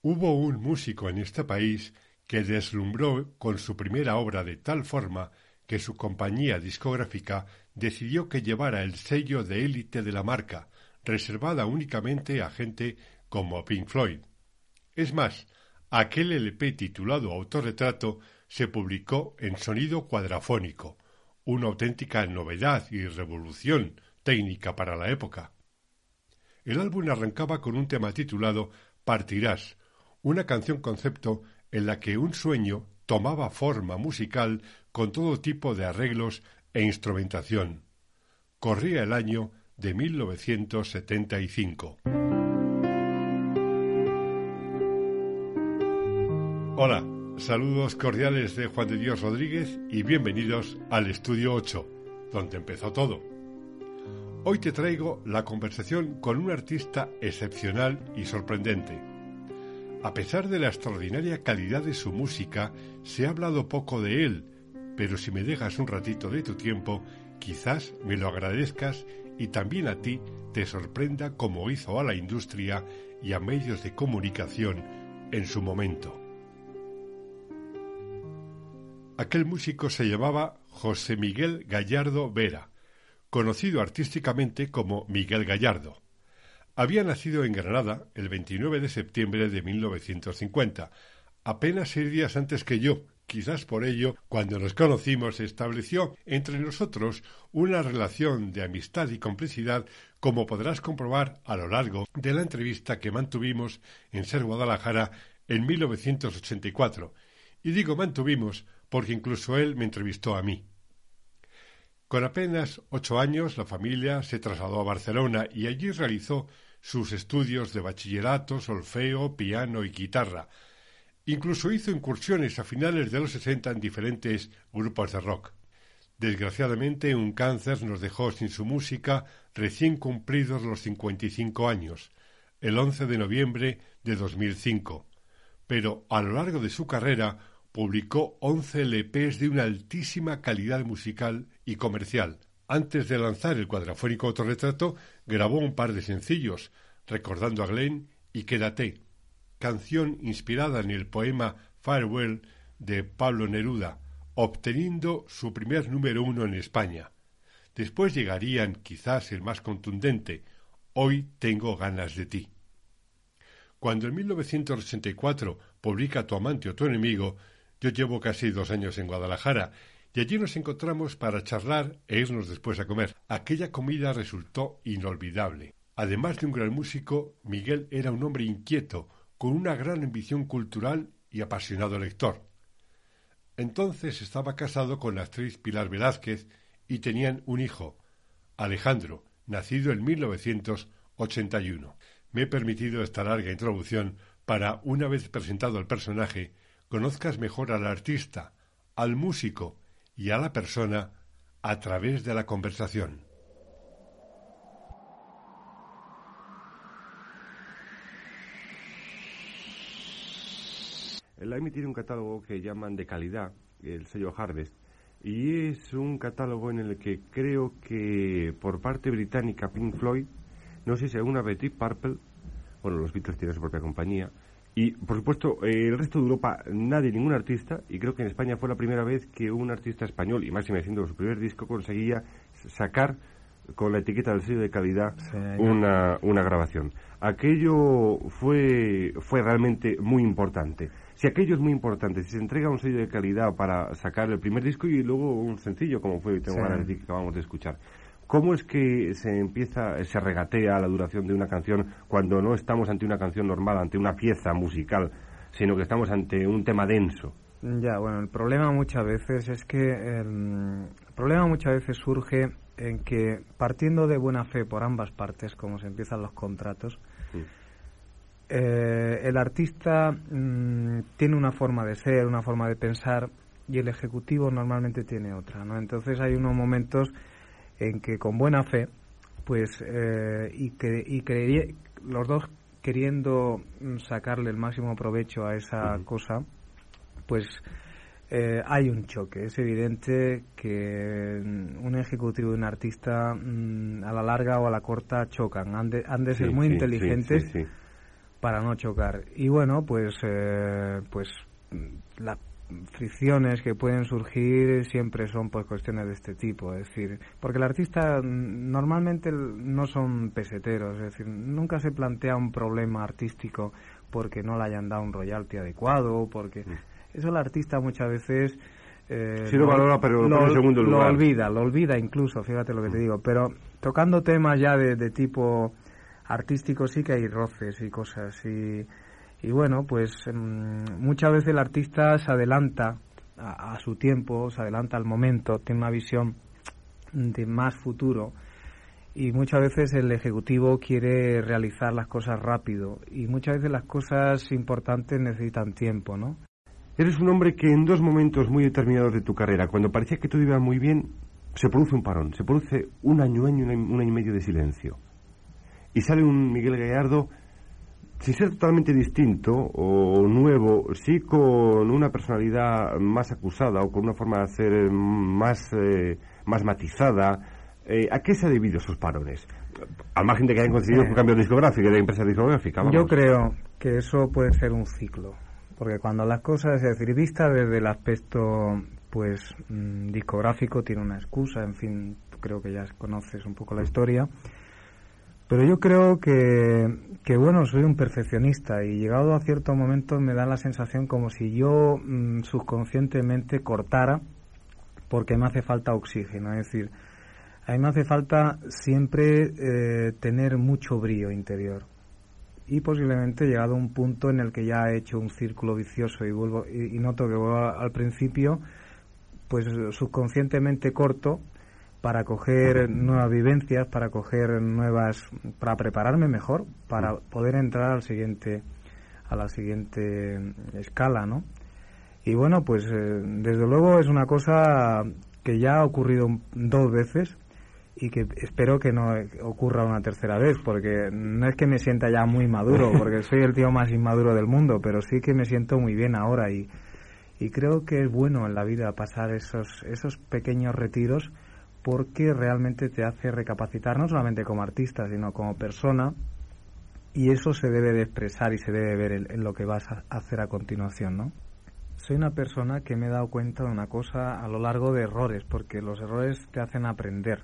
Hubo un músico en este país que deslumbró con su primera obra de tal forma que su compañía discográfica decidió que llevara el sello de élite de la marca, reservada únicamente a gente como Pink Floyd. Es más, aquel LP titulado Autorretrato se publicó en sonido cuadrafónico, una auténtica novedad y revolución técnica para la época. El álbum arrancaba con un tema titulado Partirás, una canción concepto en la que un sueño tomaba forma musical con todo tipo de arreglos e instrumentación. Corría el año de 1975. Hola, saludos cordiales de Juan de Dios Rodríguez y bienvenidos al Estudio 8, donde empezó todo. Hoy te traigo la conversación con un artista excepcional y sorprendente a pesar de la extraordinaria calidad de su música, se ha hablado poco de él, pero si me dejas un ratito de tu tiempo, quizás me lo agradezcas y también a ti te sorprenda como hizo a la industria y a medios de comunicación en su momento. Aquel músico se llamaba José Miguel Gallardo Vera, conocido artísticamente como Miguel Gallardo. Había nacido en Granada el 29 de septiembre de 1950, apenas seis días antes que yo. Quizás por ello, cuando nos conocimos, se estableció entre nosotros una relación de amistad y complicidad, como podrás comprobar a lo largo de la entrevista que mantuvimos en Ser Guadalajara en 1984. Y digo mantuvimos porque incluso él me entrevistó a mí. Con apenas ocho años, la familia se trasladó a Barcelona y allí realizó sus estudios de bachillerato, solfeo, piano y guitarra. Incluso hizo incursiones a finales de los sesenta en diferentes grupos de rock. Desgraciadamente, un cáncer nos dejó sin su música recién cumplidos los cincuenta y cinco años, el 11 de noviembre de 2005. Pero a lo largo de su carrera publicó once LPs de una altísima calidad musical y comercial, antes de lanzar el cuadrafónico autorretrato, grabó un par de sencillos, recordando a Glenn y Quédate, canción inspirada en el poema Farewell de Pablo Neruda, obteniendo su primer número uno en España. Después llegarían quizás el más contundente, Hoy tengo ganas de ti. Cuando en 1984 publica Tu amante o tu enemigo, yo llevo casi dos años en Guadalajara y allí nos encontramos para charlar e irnos después a comer. Aquella comida resultó inolvidable. Además de un gran músico, Miguel era un hombre inquieto, con una gran ambición cultural y apasionado lector. Entonces estaba casado con la actriz Pilar Velázquez y tenían un hijo, Alejandro, nacido en 1981. Me he permitido esta larga introducción para, una vez presentado el personaje, conozcas mejor al artista, al músico y a la persona a través de la conversación. El AIMI tiene un catálogo que llaman de calidad, el sello Harvest, y es un catálogo en el que creo que por parte británica Pink Floyd, no sé si alguna vez Deep Purple, bueno, los Beatles tienen su propia compañía, y, por supuesto, el resto de Europa, nadie, ningún artista, y creo que en España fue la primera vez que un artista español, y máximo siendo su primer disco, conseguía sacar con la etiqueta del sello de calidad una, una grabación. Aquello fue, fue realmente muy importante. Si aquello es muy importante, si se entrega un sello de calidad para sacar el primer disco y luego un sencillo, como fue Tengo ganas de decir que acabamos de escuchar, ¿Cómo es que se empieza, se regatea la duración de una canción cuando no estamos ante una canción normal, ante una pieza musical, sino que estamos ante un tema denso? Ya, bueno, el problema muchas veces es que el, problema muchas veces surge en que partiendo de buena fe por ambas partes, como se empiezan los contratos, eh, el artista mm, tiene una forma de ser, una forma de pensar y el ejecutivo normalmente tiene otra, ¿no? Entonces hay unos momentos en que con buena fe, pues, eh, y que y los dos queriendo sacarle el máximo provecho a esa cosa, pues eh, hay un choque. Es evidente que un ejecutivo y un artista mm, a la larga o a la corta chocan. Han de, han de ser muy inteligentes para no chocar. Y bueno, pues, eh, pues las fricciones que pueden surgir siempre son pues cuestiones de este tipo. Es decir, porque el artista mm, normalmente no son peseteros. Es decir, nunca se plantea un problema artístico porque no le hayan dado un royalty adecuado, porque... Mm. Eso el artista muchas veces... Eh, sí lo valora, pero lo, segundo lugar. Lo olvida, lo olvida incluso, fíjate lo que te digo. Pero tocando temas ya de, tipo artístico sí que hay roces y cosas. Y, y bueno, pues mm, muchas veces el artista se adelanta a, a, su tiempo, se adelanta al momento, tiene una visión de más futuro y muchas veces el ejecutivo quiere realizar las cosas rápido y muchas veces las cosas importantes necesitan tiempo, ¿no? Eres un hombre que en dos momentos muy determinados de tu carrera, cuando parecía que todo iba muy bien, se produce un parón, se produce un año, año, un año y medio de silencio. Y sale un Miguel Gallardo, sin ser totalmente distinto o nuevo, sí con una personalidad más acusada o con una forma de hacer más, eh, más matizada. Eh, ¿A qué se ha debido esos parones? Al margen de que hayan conseguido un cambio discográfico, de empresa discográfica. Yo creo que eso puede ser un ciclo porque cuando las cosas, es decir, vista desde el aspecto pues mm, discográfico tiene una excusa, en fin, creo que ya conoces un poco la historia. Pero yo creo que, que, bueno, soy un perfeccionista y llegado a cierto momento me da la sensación como si yo mm, subconscientemente cortara porque me hace falta oxígeno. Es decir, a mí me hace falta siempre eh, tener mucho brillo interior y posiblemente llegado a un punto en el que ya he hecho un círculo vicioso y vuelvo y, noto que vuelvo al principio pues subconscientemente corto para coger nuevas vivencias para coger nuevas para prepararme mejor para poder entrar al siguiente a la siguiente escala no y bueno pues eh, desde luego es una cosa que ya ha ocurrido dos veces y que espero que no ocurra una tercera vez, porque no es que me sienta ya muy maduro, porque soy el tío más inmaduro del mundo, pero sí que me siento muy bien ahora y, y creo que es bueno en la vida pasar esos, esos pequeños retiros porque realmente te hace recapacitar no solamente como artista, sino como persona y eso se debe de expresar y se debe ver en, lo que vas a hacer a continuación, ¿no? Soy una persona que me he dado cuenta de una cosa a lo largo de errores, porque los errores te hacen aprender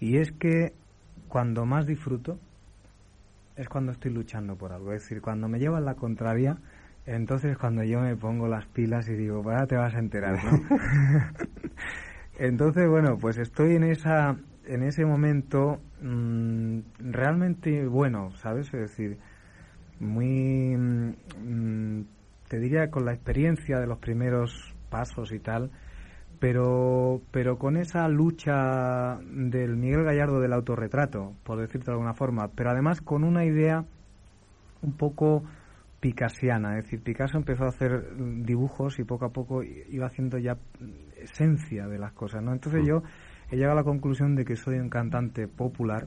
y es que cuando más disfruto es cuando estoy luchando por algo. Es decir, cuando me llevan la contraria, entonces cuando yo me pongo las pilas y digo, ahora te vas a enterar, ¿no? entonces, bueno, pues estoy en esa en ese momento mm, realmente bueno, ¿sabes? Es decir, muy, mm, te diría, con la experiencia de los primeros pasos y tal, pero, pero con esa lucha del Miguel Gallardo del autorretrato, por decirte de alguna forma, pero además con una idea un poco picasiana, es decir, Picasso empezó a hacer dibujos y poco a poco iba haciendo ya esencia de las cosas, ¿no? Entonces mm. yo he llegado a la conclusión de que soy un cantante popular,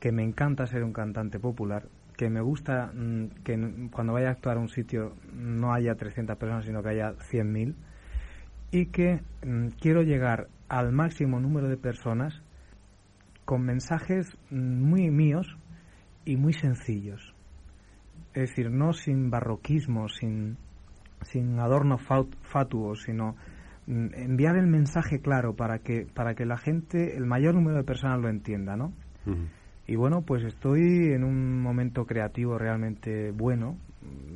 que me encanta ser un cantante popular, que me gusta mm, que cuando vaya a actuar a un sitio no haya 300 personas, sino que haya 100.000 y que mm, quiero llegar al máximo número de personas con mensajes muy míos y muy sencillos. Es decir, no sin barroquismo, sin, sin adornos fatuos, sino mm, enviar el mensaje claro para que, para que la gente, el mayor número de personas lo entienda, ¿no? Y bueno, pues estoy en un momento creativo realmente bueno,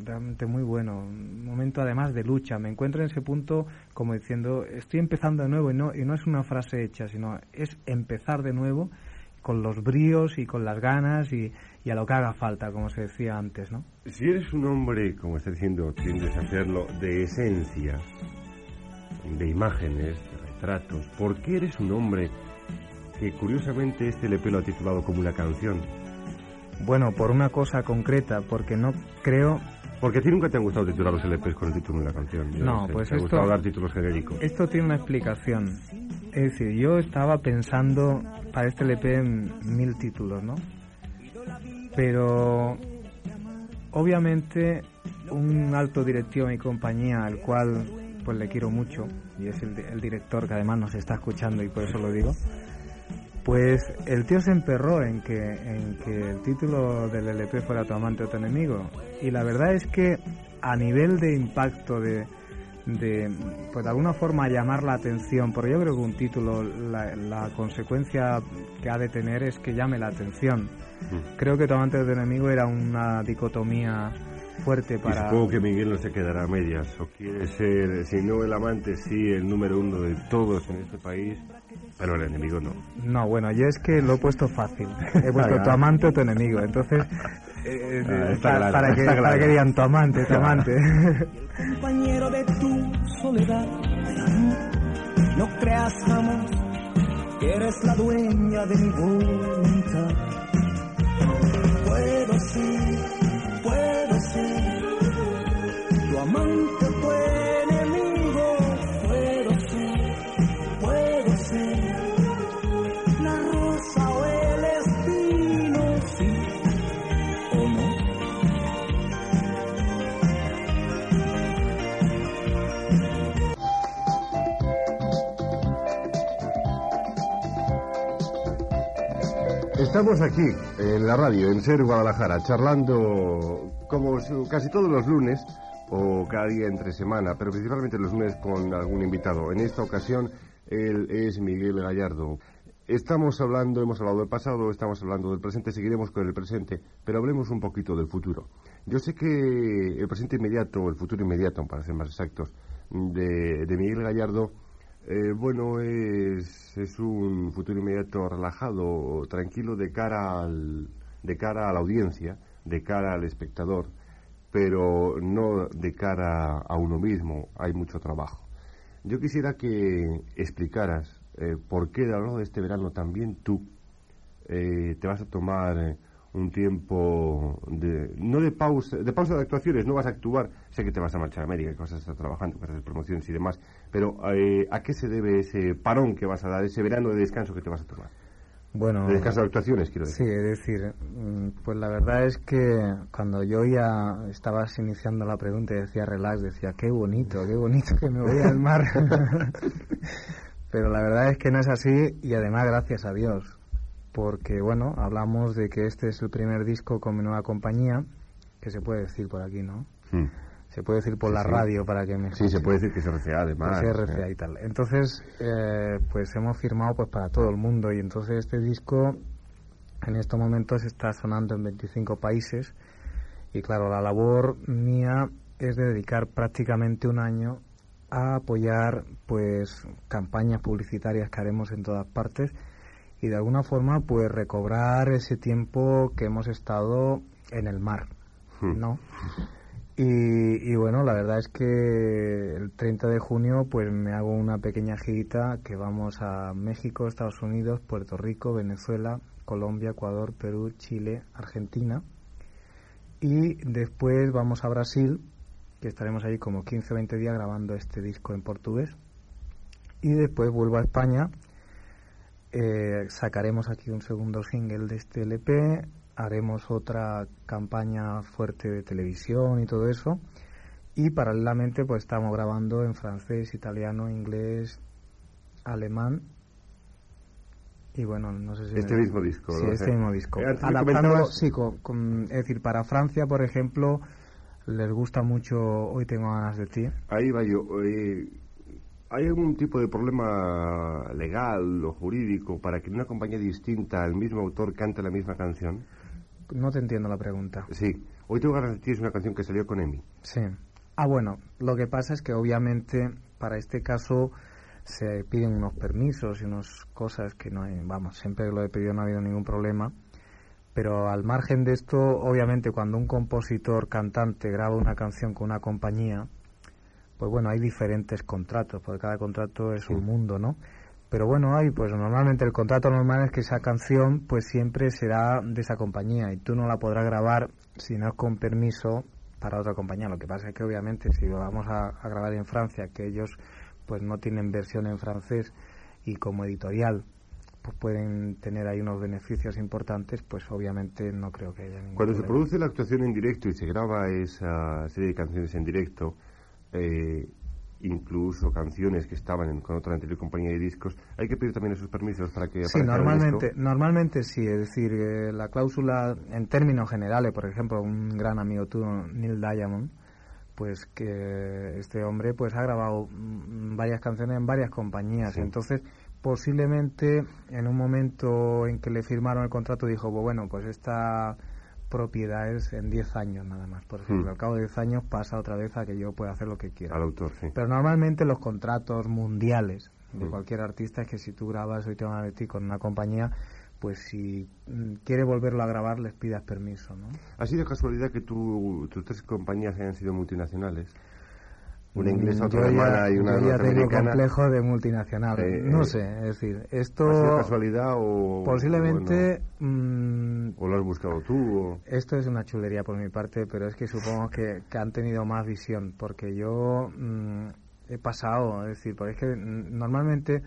realmente muy bueno, un momento además de lucha. Me encuentro en ese punto como diciendo, estoy empezando de nuevo y no, y no es una frase hecha, sino es empezar de nuevo con los bríos y con las ganas y, y a lo que haga falta, como se decía antes, ¿no? Si eres un hombre, como está diciendo, tiendes a hacerlo de esencia, de imágenes, de retratos, ¿por qué eres un hombre que curiosamente este LP lo ha titulado como una canción? Bueno, por una cosa concreta, porque no creo... Porque a ti nunca te han gustado titular los LPs con el título de la canción. no, pues te esto... ha dar títulos genéricos. Esto tiene una explicación. Es decir, yo estaba pensando para este LP en mil títulos, ¿no? Pero obviamente un alto directivo de mi compañía, al cual pues le quiero mucho, y es el, director que además nos está escuchando y por eso lo digo, pues el tío se emperró en que, en que el título del LP fuera tu amante o tu enemigo. Y la verdad es que a nivel de impacto, de, de pues de alguna forma llamar la atención, porque yo creo que un título, la, la consecuencia que ha de tener es que llame la atención. Mm. Creo que tu amante o tu enemigo era una dicotomía fuerte para... Y supongo que Miguel no se quedará a medias, o quiere ser, si no el amante, sí el número uno de todos en este país, pero el enemigo no. No, bueno, yo es que lo he puesto fácil. He puesto tu amante o tu enemigo, entonces... Eh, ah, para, para, que, para, que, digan tu amante, tu amante. De tu soledad, no creas jamás que eres la dueña de mi voluntad. Estamos aquí en la radio, en Ser Guadalajara, charlando como casi todos los lunes o cada día entre semana, pero principalmente los lunes con algún invitado. En esta ocasión él es Miguel Gallardo. Estamos hablando, hemos hablado del pasado, estamos hablando del presente, seguiremos con el presente, pero hablemos un poquito del futuro. Yo sé que el presente inmediato, el futuro inmediato, para ser más exactos, de, de Miguel Gallardo eh, bueno, es, es, un futuro inmediato relajado, tranquilo de cara, al, de cara a la audiencia, de cara al espectador, pero no de cara a uno mismo. Hay mucho trabajo. Yo quisiera que explicaras eh, por qué largo de este verano también tú eh, te vas a tomar un tiempo de no de pausa de pausa de actuaciones no vas a actuar sé que te vas a marchar a América que vas a estar trabajando que vas a hacer promociones y demás pero eh, a qué se debe ese parón que vas a dar ese verano de descanso que te vas a tomar bueno de descanso de actuaciones quiero decir. sí es decir mm, pues la verdad es que cuando yo ya estabas iniciando la pregunta y decía relax decía qué bonito qué bonito que me voy al mar pero la verdad es que no es así y además gracias a Dios porque bueno, hablamos de que este es el primer disco con mi nueva compañía, que se puede decir por aquí, ¿no? Hmm. Se puede decir por la radio para que me Sí, se puede decir que es RCA además. Es RCA y tal. Entonces, eh, pues hemos firmado pues para todo el mundo y entonces este disco en estos momentos está sonando en 25 países y claro, la labor mía es de dedicar prácticamente un año a apoyar pues campañas publicitarias que haremos en todas partes y de alguna forma pues recobrar ese tiempo que hemos estado en el mar, hmm. ¿no? Y, bueno, la verdad es que el 30 de junio pues me hago una pequeña girita que vamos a México, Estados Unidos, Puerto Rico, Venezuela, Colombia, Ecuador, Perú, Chile, Argentina y después vamos a Brasil, que estaremos ahí como 15 o 20 días grabando este disco en portugués y después vuelvo a España eh, sacaremos aquí un segundo single de este LP, haremos otra campaña fuerte de televisión y todo eso. Y paralelamente pues estamos grabando en francés, italiano, inglés, alemán y bueno, no sé si... Este mismo disco. Sí, este mismo disco. Eh, sí, con, es decir, para Francia, por ejemplo, les gusta mucho Hoy tengo ganas de ti. Ahí va yo. Eh, ¿Hay algún tipo de problema legal o jurídico para que una compañía distinta al mismo autor cante la misma canción? No te entiendo la pregunta. Sí. Hoy tengo ganas de es una canción que salió con Emi. Sí. Ah, bueno, lo que pasa es que obviamente para este caso se piden unos permisos y unas cosas que no hay, vamos, siempre lo he pedido no ha habido ningún problema. Pero al margen de esto, obviamente cuando un compositor cantante graba una canción con una compañía, pues bueno, hay diferentes contratos, porque cada contrato es un mundo, ¿no? pero bueno, hay pues normalmente el contrato normal es que esa canción pues siempre será de esa compañía y tú no la podrás grabar si no es con permiso para otra compañía. Lo que pasa es que obviamente si lo vamos a, a grabar en Francia, que ellos pues no tienen versión en francés y como editorial pues pueden tener ahí unos beneficios importantes, pues obviamente no creo que haya ningún Cuando se produce la actuación en directo y se graba esa serie de canciones en directo, eh, incluso canciones que estaban en- con otra anterior compañía de discos, hay que pedir también esos permisos para que Sí, el normalmente, disco. normalmente sí, es decir, eh, la cláusula en términos generales, por ejemplo, un gran amigo tuyo, Neil Diamond, pues que este hombre pues ha grabado mm, varias canciones en varias compañías, Sí. entonces posiblemente en un momento en que le firmaron el contrato dijo, "Pues bueno, pues esta propiedad es en 10 años nada más, por ejemplo, Mm. al cabo de 10 años pasa otra vez a que yo pueda hacer lo que quiera. Al autor, sí. Pero normalmente los contratos mundiales de Mm. cualquier artista es que si tú grabas hoy te van a ti con una compañía, pues si mm, quiere volverlo a grabar les pidas permiso, ¿no? ¿Ha sido casualidad que tu- tus tres compañías hayan sido multinacionales? Una inglesa, otra alemana y una yo ya tengo norteamericana. complejo de multinacional. Eh, no eh, sé, es decir, ¿Ha sido esto casualidad o...? posiblemente mm, bueno, ¿O lo has buscado tú? O... Esto es una chulería por mi parte, pero es que supongo que, que han tenido más visión, porque yo mm, he pasado, es decir, porque es que mm, normalmente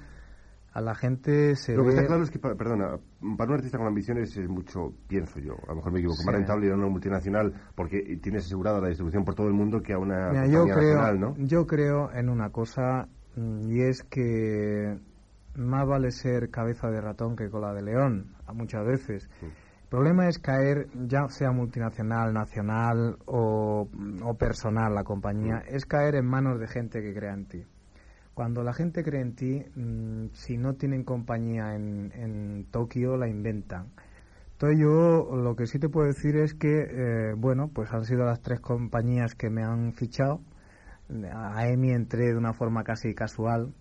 a la gente se Lo que está claro es que, pa- perdona, para un artista con ambiciones es mucho, pienso yo, a lo mejor me equivoco, Sí. más rentable ir a una multinacional porque tienes asegurada la distribución por todo el mundo que a una Mira, yo compañía creo, nacional, ¿no? yo creo en una cosa mm, y es que más vale ser cabeza de ratón que cola de león, muchas veces. El problema es caer, ya sea multinacional, nacional o, o personal la compañía, es caer en manos de gente que crea en ti. Cuando la gente cree en ti, mm, si no tienen compañía en, en Tokio, la inventan. Entonces yo lo que sí te puedo decir es que, eh, bueno, pues han sido las tres compañías que me han fichado. A EMI entré de una forma casi casual,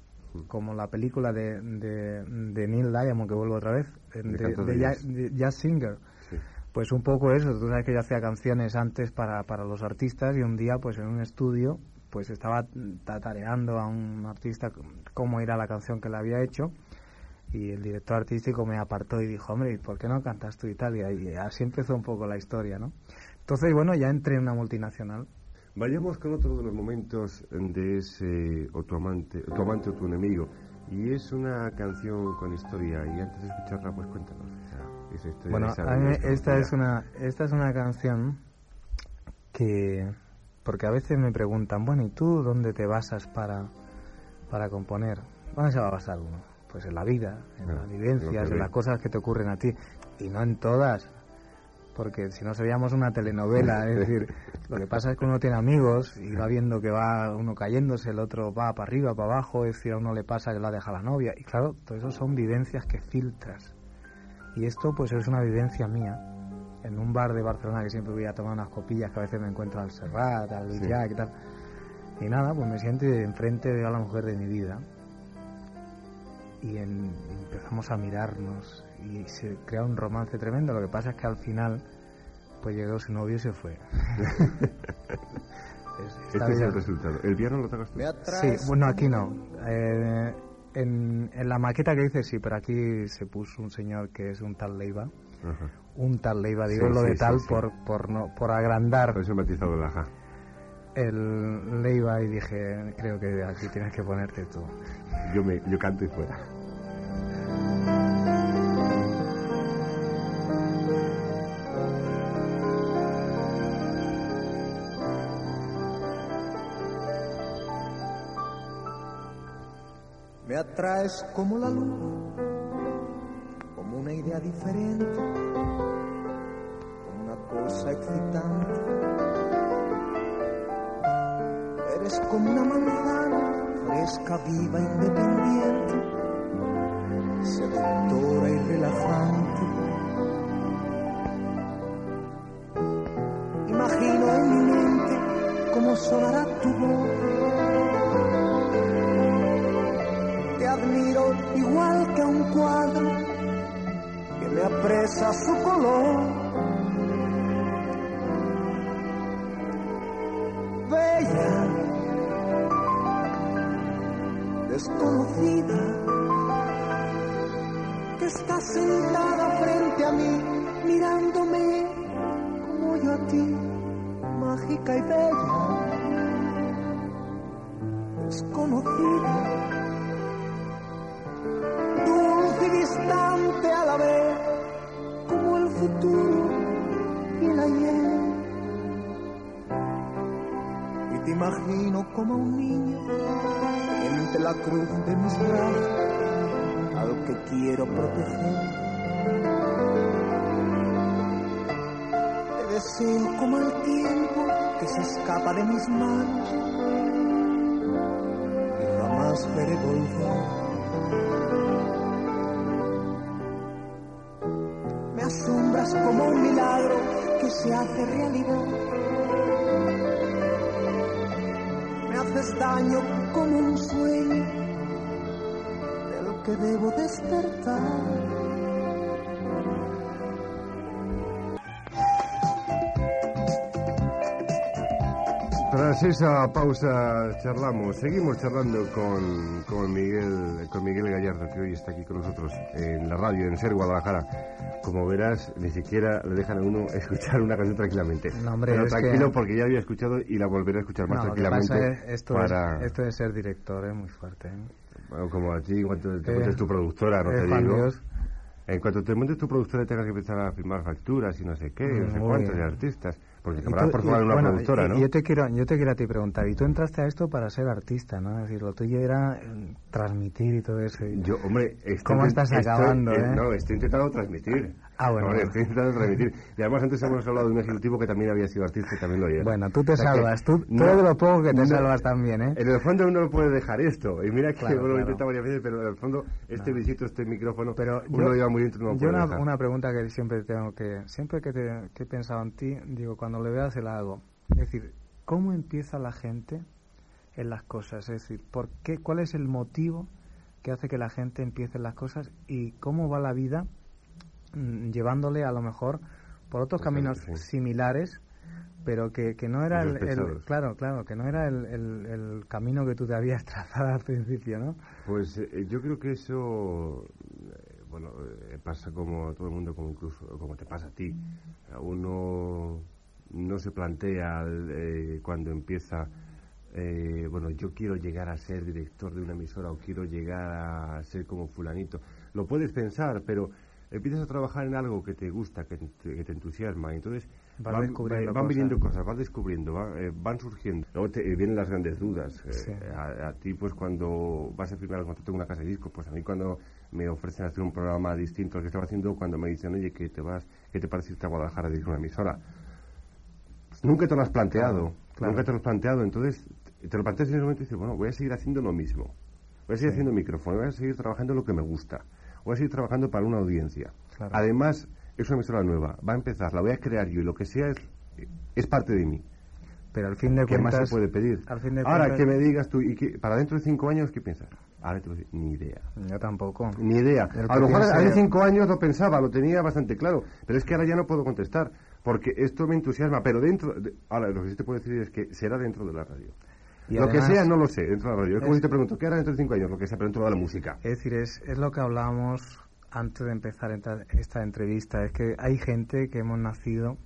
como la película de, de, de Neil Diamond, que vuelvo otra vez, de, De de, jazz. singer. Sí. Pues un poco eso, tú sabes que yo hacía canciones antes para, para los artistas y un día pues en un estudio pues estaba tatareando a un artista cómo era la canción que le había hecho y el director artístico me apartó y dijo, hombre, ¿y por qué no cantas tú y tal? Y así empezó un poco la historia, ¿no? Entonces, bueno, ya entré en una multinacional. Vayamos con otro de los momentos de ese o tu amante, tu amante o tu enemigo. Y es una canción con historia. Y antes de escucharla, pues cuéntanos esa, historia. Bueno, esa a mí esa esta historia. es una esta es una canción que porque a veces me preguntan, bueno, ¿y tú dónde te basas para para componer? ¿Dónde se va a basar uno? Pues en la vida, en Ah, las vivencias, en las cosas que te ocurren a ti y no en todas. Porque si no seríamos una telenovela, es decir, lo que pasa es que uno tiene amigos y va viendo que va uno cayéndose, el otro va para arriba, para abajo, es decir, a uno le pasa que lo ha dejado la novia. Y claro, todo eso son vivencias que filtras. Y esto pues es una vivencia mía. En un bar de Barcelona que siempre voy a tomar unas copillas que a veces me encuentro al Serrat, al Sí. Jack y tal. Y nada, pues me siento enfrente veo a la mujer de mi vida. Y, en- empezamos a mirarnos y se crea un romance tremendo. Lo que pasa es que al final pues llegó su novio y se fue. Este es el resultado. ¿El piano lo tocas tú? Sí, bueno, aquí no. Eh, en, en la maqueta que hice sí, pero aquí se puso un señor que es un tal Leiva. Ajá. Un tal Leiva, digo Sí, lo sí, de tal sí. Por, por, no, por agrandar Por eso he matizado el ajá. el Leiva y dije, creo que aquí tienes que ponerte tú. Yo, me, yo canto y fuera. Me atraes como la luz, idea diferente, una cosa excitante. Eres como una manzana fresca, viva, independiente, seductora y relajante. Imagino en mi mente cómo sonará tu voz. Te admiro igual que a un cuadro apresa su color. Bella, desconocida, que está sentada frente a mí, mirándome como yo a ti, mágica y bella, imagino como un niño entre la cruz de mis brazos al que quiero proteger. Te deseo como el tiempo que se escapa de mis manos y jamás veré volver. Me asombras como un milagro que se hace realidad. Como un sueño del que debo despertar. Tras esa pausa charlamos, seguimos charlando con, con Miguel con Miguel Gallardo, que hoy está aquí con nosotros en la radio, en Ser Guadalajara. Como verás, ni siquiera le dejan a uno escuchar una canción tranquilamente. No, hombre, Pero es tranquilo, que- porque ya había escuchado y la volveré a escuchar más No, lo que tranquilamente. pasa es- esto, para, es, esto de ser director es muy fuerte. ¿eh? bueno, como a ti, en cuanto te Eh, montes tu productora, no eh, te digo. Dios. En cuanto te montes tu productora tengas que empezar a firmar facturas y no sé qué, no sé cuántos, de artistas. Porque tú- por formar una bueno, productora, ¿no? yo te quiero, yo te quiero a ti preguntar, y tú entraste a esto para ser artista, ¿no? Es decir, lo tuyo era eh, transmitir y todo eso. y- Yo, hombre, estoy ¿Cómo estás estoy- acabando, eh, eh? No, estoy intentando transmitir. Ah, bueno, bueno. estoy intentando transmitir. Y además antes hemos hablado de un ejecutivo que también había sido artista y también lo era. Bueno, tú te O sea que salvas, tú, no- todo lo poco que te no- salvas también, ¿eh? En el fondo uno no puede dejar esto. Y mira que Claro, uno lo claro. intenta varias veces, pero en el fondo este visito, este micrófono, Pero uno yo- lo lleva muy dentro no lo Yo una, dejar. una pregunta que siempre tengo que, siempre que, te, que he pensado en ti, digo, cuando le veas el hago, es decir, ¿cómo empieza la gente en las cosas? Es decir, ¿por qué, ¿cuál es el motivo que hace que la gente empiece en las cosas y cómo va la vida llevándole a lo mejor por otros caminos sí. similares? pero que, que no era el, claro claro que no era el, el- el camino que tú te habías trazado al principio no Pues eh, yo creo que eso, eh, bueno, eh, pasa como a todo el mundo, como incluso como te pasa a ti. Uno no se plantea eh, cuando empieza, eh, bueno, yo quiero llegar a ser director de una emisora o quiero llegar a ser como fulanito. Lo puedes pensar, pero empiezas a trabajar en algo que te gusta, que te, que te entusiasma, y entonces van, van cosas. viniendo cosas, vas descubriendo, va- eh, van surgiendo. Luego te, eh, vienen las grandes dudas. eh, Sí. a, a ti, pues cuando vas a firmar el contrato en una casa de discos, pues a mí cuando me ofrecen hacer un programa distinto al que estaba haciendo, cuando me dicen, oye, que te vas, que te parece irte a Guadalajara a dirigir una emisora. Pues nunca te lo has planteado, Claro, claro. nunca te lo has planteado, entonces te lo planteas en ese momento y dices, bueno, voy a seguir haciendo lo mismo. Voy a seguir haciendo micrófono, voy a seguir trabajando en lo que me gusta. Voy a seguir trabajando para una audiencia. Claro. Además, es una emisora nueva, va a empezar, la voy a crear yo y lo que sea es, es parte de mí. pero al fin de ¿Qué más cuentas se puede pedir? al fin de Ahora cuentas- que me digas tú, ¿y qué- para dentro de cinco años qué piensas? Ahora te ni idea. yo tampoco Ni idea. El A lo mejor hace cinco años lo pensaba, lo tenía bastante claro, pero es que ahora ya no puedo contestar, porque esto me entusiasma, pero dentro... de- ahora, lo que sí te puedo decir es que será dentro de la radio. Y lo además- que sea, no lo sé, dentro de la radio. Es como si te pregunto, ¿qué hará dentro de cinco años? Lo que sea, pero dentro de la música. Es decir, es, es lo que hablábamos antes de empezar esta entrevista, es que hay gente que hemos nacido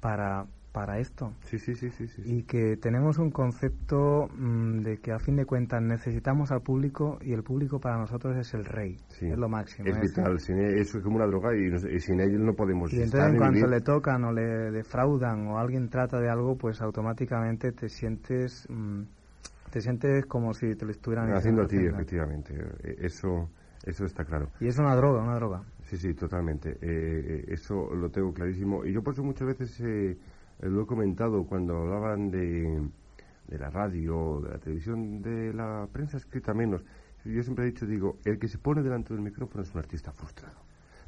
para, para esto Sí, sí, sí, sí. sí, y que tenemos un concepto mm, de que a fin de cuentas necesitamos al público y el público para nosotros es el rey, Sí. es lo máximo. Es ¿eh? vital, sin e- eso es como una droga y, sin ellos no podemos Y estar entonces en ni cuanto vivir. le tocan o le defraudan o alguien trata de algo, pues automáticamente te sientes mm, te sientes como si te lo estuvieran Haciendo a ti, haciendo. efectivamente. Eh, Eso, eso está claro. Y es una droga, una droga. Sí, sí, totalmente. Eh, eh, eso lo tengo clarísimo. Y yo por eso muchas veces eh, lo he comentado cuando hablaban de, de la radio, de la televisión, de la prensa escrita menos. Yo siempre he dicho, digo, el que se pone delante del micrófono es un artista frustrado.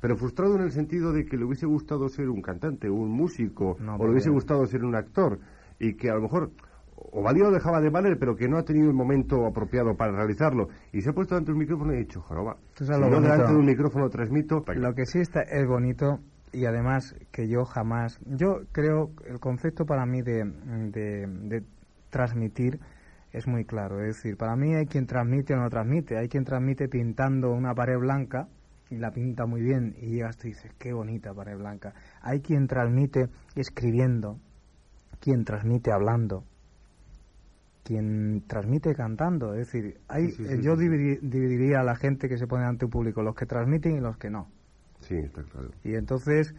Pero frustrado en el sentido de que le hubiese gustado ser un cantante, un músico, No, o le hubiese gustado ser un actor, y que a lo mejor o valía o dejaba de valer, pero que no ha tenido el momento apropiado para realizarlo. Y se ha puesto delante del micrófono y ha dicho, joroba, si no delante de un micrófono transmito... Lo que sí está es bonito y además que yo jamás, yo creo el concepto para mí de, de, de transmitir es muy claro. Es decir, para mí hay quien transmite o no transmite. Hay quien transmite pintando una pared blanca y la pinta muy bien y llegas tú y dices, qué bonita pared blanca. Hay quien transmite escribiendo, quien transmite hablando, quien transmite cantando. Es decir, hay, yo dividiría a la gente que se pone ante un público, los que transmiten y los que no. Sí, está claro. Y entonces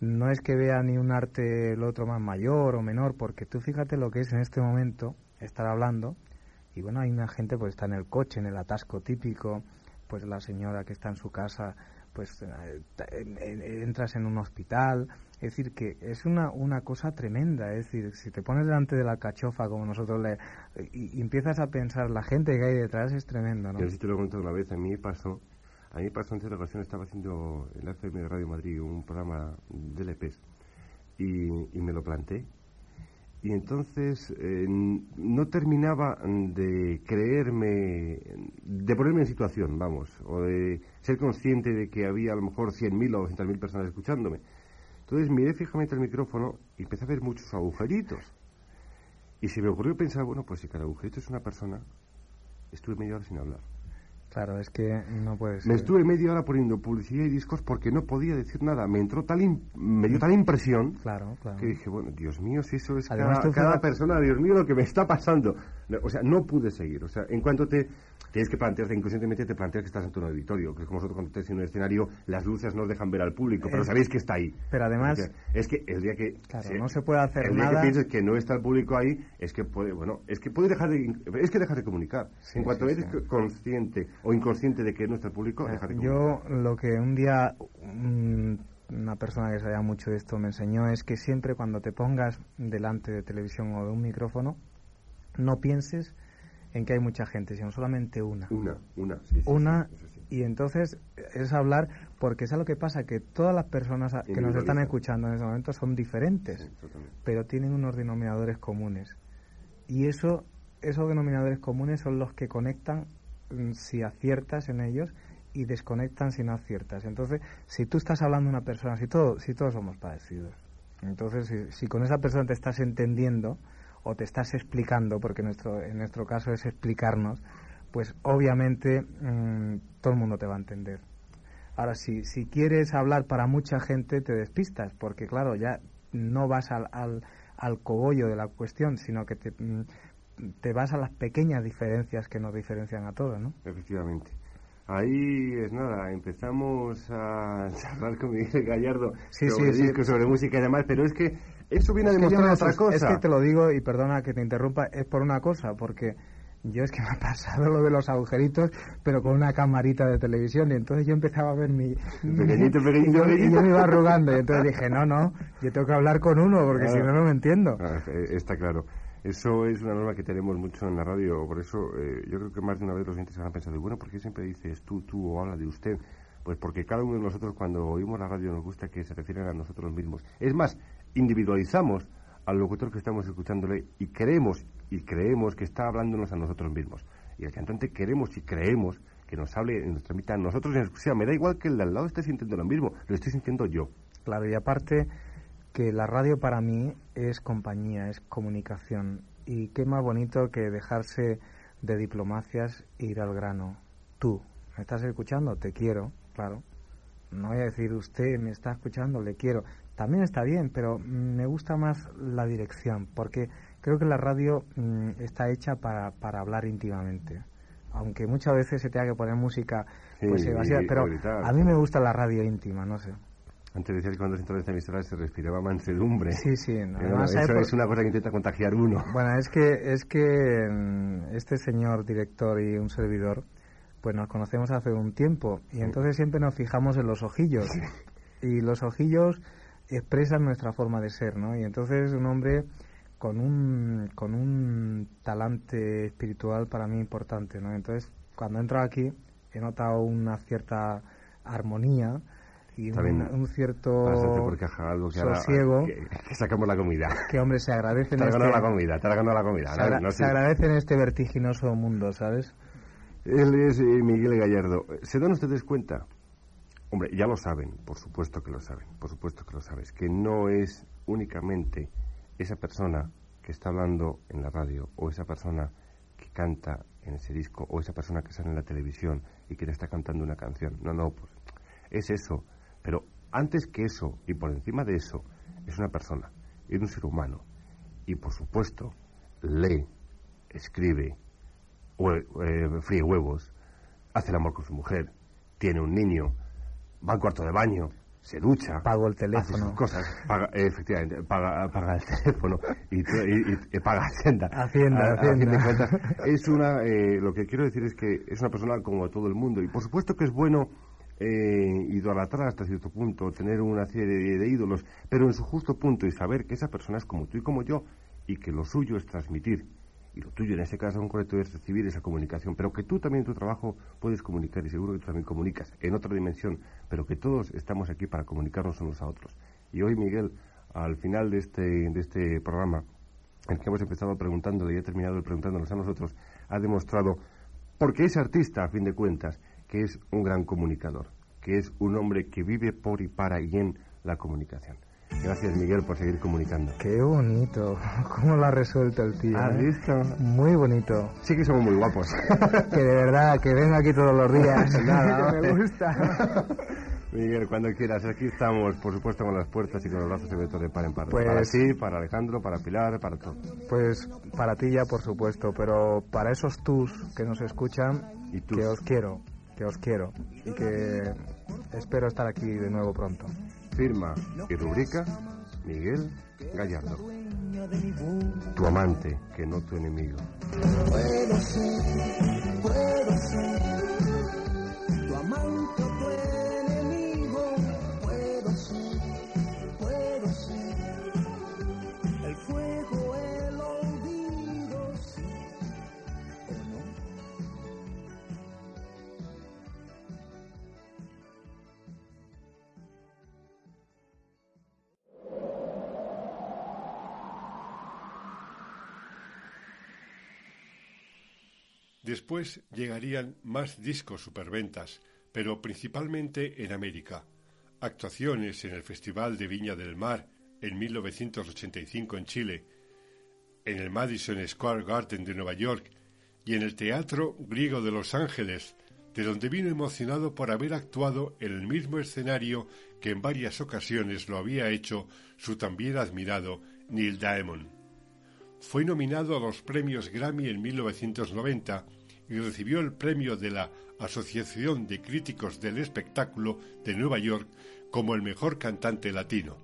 no es que vea ni un arte el otro más mayor o menor, porque tú fíjate lo que es en este momento estar hablando y bueno, hay una gente pues está en el coche, en el atasco típico, pues la señora que está en su casa, pues eh, entras en un hospital, es decir, que es una, una cosa tremenda, es decir, si te pones delante de la cachofa como nosotros le, y, empiezas a pensar la gente que hay detrás es tremendo, ¿no? Yo sí te lo he contado una vez, a mí pasó, a mí pasó en cierta ocasión, estaba haciendo en la FM de Radio Madrid un programa de LPs y, me lo planteé y entonces no terminaba de creerme, de ponerme en situación, vamos, o de ser consciente de que había a lo mejor 100.000 o 200.000 personas escuchándome. Entonces miré fijamente el micrófono y empecé a ver muchos agujeritos. Y se me ocurrió pensar, bueno, pues si cada agujerito es una persona, estuve media hora sin hablar. Claro, es que no puede ser. Me estuve media hora poniendo publicidad y discos porque no podía decir nada. Me entró tal me dio tal impresión claro, claro. que dije, bueno, Dios mío, si eso es cada, persona, Dios mío, lo que me está pasando. O sea, no pude seguir. O sea, en cuanto te tienes que plantearte, inconscientemente te planteas que estás en tu auditorio, que es como nosotros cuando estás en un escenario, las luces nos dejan ver al público, pero sabéis que está ahí. Pero además... Es que el día que... Claro, no se puede hacer el día que pienses que no está el público ahí, es que puede, bueno, es que puede dejar de... Es que dejas de comunicar. en cuanto eres consciente o inconsciente de que no está el público, dejas de comunicar. Yo lo que un día... una persona que sabía mucho de esto me enseñó es que siempre cuando te pongas delante de televisión o de un micrófono, no pienses en que hay mucha gente, sino solamente una. Una, una, Una, y entonces es hablar, porque es lo que pasa, que todas las personas que nos están escuchando en ese momento son diferentes, pero tienen unos denominadores comunes. Y eso, esos denominadores comunes son los que conectan mm, si aciertas en ellos y desconectan si no aciertas. Entonces, si tú estás hablando de una persona, si, todo, si todos somos parecidos, entonces si con esa persona te estás entendiendo, o te estás explicando, porque nuestro, en nuestro caso es explicarnos, pues obviamente mm, todo el mundo te va a entender. Ahora, si, si quieres hablar para mucha gente, te despistas, porque claro, ya no vas al, al, al cogollo de la cuestión, sino que te, mm, te vas a las pequeñas diferencias que nos diferencian a todos, ¿no? Efectivamente. Ahí es nada, empezamos a hablar con Miguel Gallardo sobre discos, sobre música y demás, pero es que eso viene a demostrar otra cosa. Es que te lo digo, y perdona que te interrumpa, es por una cosa, porque yo es que me ha pasado lo de los agujeritos, pero con una camarita de televisión, y entonces yo empezaba a ver mi... Pequeñito, pequeñito, y, yo, me iba arrugando, y entonces dije, no, no, yo tengo que hablar con uno, porque si no, no me entiendo. Ah, eh, está claro. Eso es una norma que tenemos mucho en la radio, por eso eh, yo creo que más de una vez los oyentes han pensado, bueno, ¿por qué siempre dices tú, tú o habla de usted? Pues porque cada uno de nosotros cuando oímos la radio nos gusta que se refieran a nosotros mismos. Es más, individualizamos al locutor que estamos escuchándole y creemos y creemos que está hablándonos a nosotros mismos. Y el cantante queremos y creemos que nos hable nos transmita a nosotros en exclusiva. Me da igual que el de al lado esté sintiendo lo mismo, lo estoy sintiendo yo. Claro, y aparte que la radio para mí es compañía, es comunicación. Y qué más bonito que dejarse de diplomacias e ir al grano. Tú, ¿me estás escuchando? Te quiero, claro. No voy a decir usted me está escuchando, le quiero también está bien, pero me gusta más la dirección, porque creo que la radio mm, está hecha para, para hablar íntimamente. Aunque muchas veces se tenga que poner música, pues se pero a mí me gusta la radio íntima, no sé. Antes decía que cuando se entró en esta emisora se respiraba mansedumbre. Sí, sí. eso es una cosa que intenta contagiar uno. Bueno, es que, es que mm, este señor director y un servidor, pues nos conocemos hace un tiempo y entonces siempre nos fijamos en los ojillos. Y los ojillos expresan nuestra forma de ser, ¿no? Y entonces un hombre con un, con un talante espiritual para mí importante, ¿no? Entonces, cuando entro aquí he notado una cierta armonía y un, cierto sosiego. Que, sacamos la comida. Que, hombre, se agradece este... la comida, la comida. Se, agradece en este vertiginoso mundo, ¿sabes? Él es eh, Miguel Gallardo. ¿Se dan ustedes cuenta Hombre, ya lo saben, por supuesto que lo saben, por supuesto que lo sabes, que no es únicamente esa persona que está hablando en la radio o esa persona que canta en ese disco o esa persona que sale en la televisión y que le está cantando una canción. No, no, pues es eso. Pero antes que eso y por encima de eso, es una persona, es un ser humano. Y por supuesto, lee, escribe, eh, fríe huevos, hace el amor con su mujer, tiene un niño, va al cuarto de baño, se ducha, pago el teléfono, hace sus cosas, paga, efectivamente, paga, paga el teléfono y, y, paga Hacienda. Hacienda, Hacienda. es una, eh, lo que quiero decir es que es una persona como todo el mundo y por supuesto que es bueno eh, idolatrar hasta cierto punto, tener una serie de ídolos, pero en su justo punto y saber que esa persona es como tú y como yo y que lo suyo es transmitir y lo tuyo en ese caso concreto es recibir esa comunicación, pero que tú también en tu trabajo puedes comunicar y seguro que tú también comunicas en otra dimensión, pero que todos estamos aquí para comunicarnos unos a otros. Y hoy, Miguel, al final de este, de este programa, en el que hemos empezado preguntándole y he terminado preguntándonos a nosotros, ha demostrado, porque es artista a fin de cuentas, que es un gran comunicador, que es un hombre que vive por y para y en la comunicación. Gracias, Miguel, por seguir comunicando. Qué bonito. ¿Cómo lo ha resuelto el tío? ¿Has eh? visto? Muy bonito. Sí que somos muy guapos. que de verdad, que venga aquí todos los días. Nada, me gusta. Miguel, cuando quieras, aquí estamos, por supuesto, con las puertas y con los brazos abiertos de par en par. Pues, para ti, para Alejandro, para Pilar, para todo. Pues para ti ya, por supuesto, pero para esos tus que nos escuchan, ¿Y que os quiero, que os quiero y que espero estar aquí de nuevo pronto. Firma y rubrica Miguel Gallardo. Tu amante, que no tu enemigo. Puedo ser, puedo ser tu amante, Después llegarían más discos superventas, pero principalmente en América. Actuaciones en el Festival de Viña del Mar en 1985 en Chile, en el Madison Square Garden de Nueva York y en el Teatro Griego de Los Ángeles, de donde vino emocionado por haber actuado en el mismo escenario que en varias ocasiones lo había hecho su también admirado Neil Diamond. Fue nominado a los premios Grammy en 1990 y recibió el premio de la Asociación de Críticos del Espectáculo de Nueva York como el mejor cantante latino.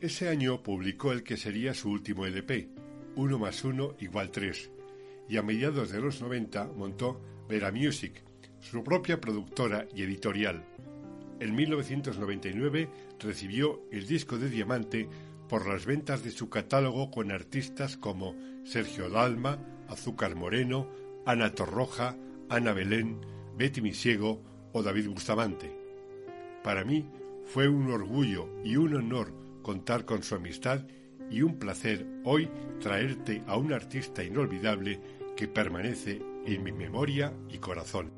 Ese año publicó el que sería su último LP, Uno más uno igual tres, y a mediados de los 90 montó Vera Music, su propia productora y editorial. En 1999 recibió el disco de diamante por las ventas de su catálogo con artistas como Sergio Dalma, Azúcar Moreno, Ana Torroja, Ana Belén, Betty Misiego o David Bustamante. Para mí fue un orgullo y un honor contar con su amistad y un placer hoy traerte a un artista inolvidable que permanece en mi memoria y corazón.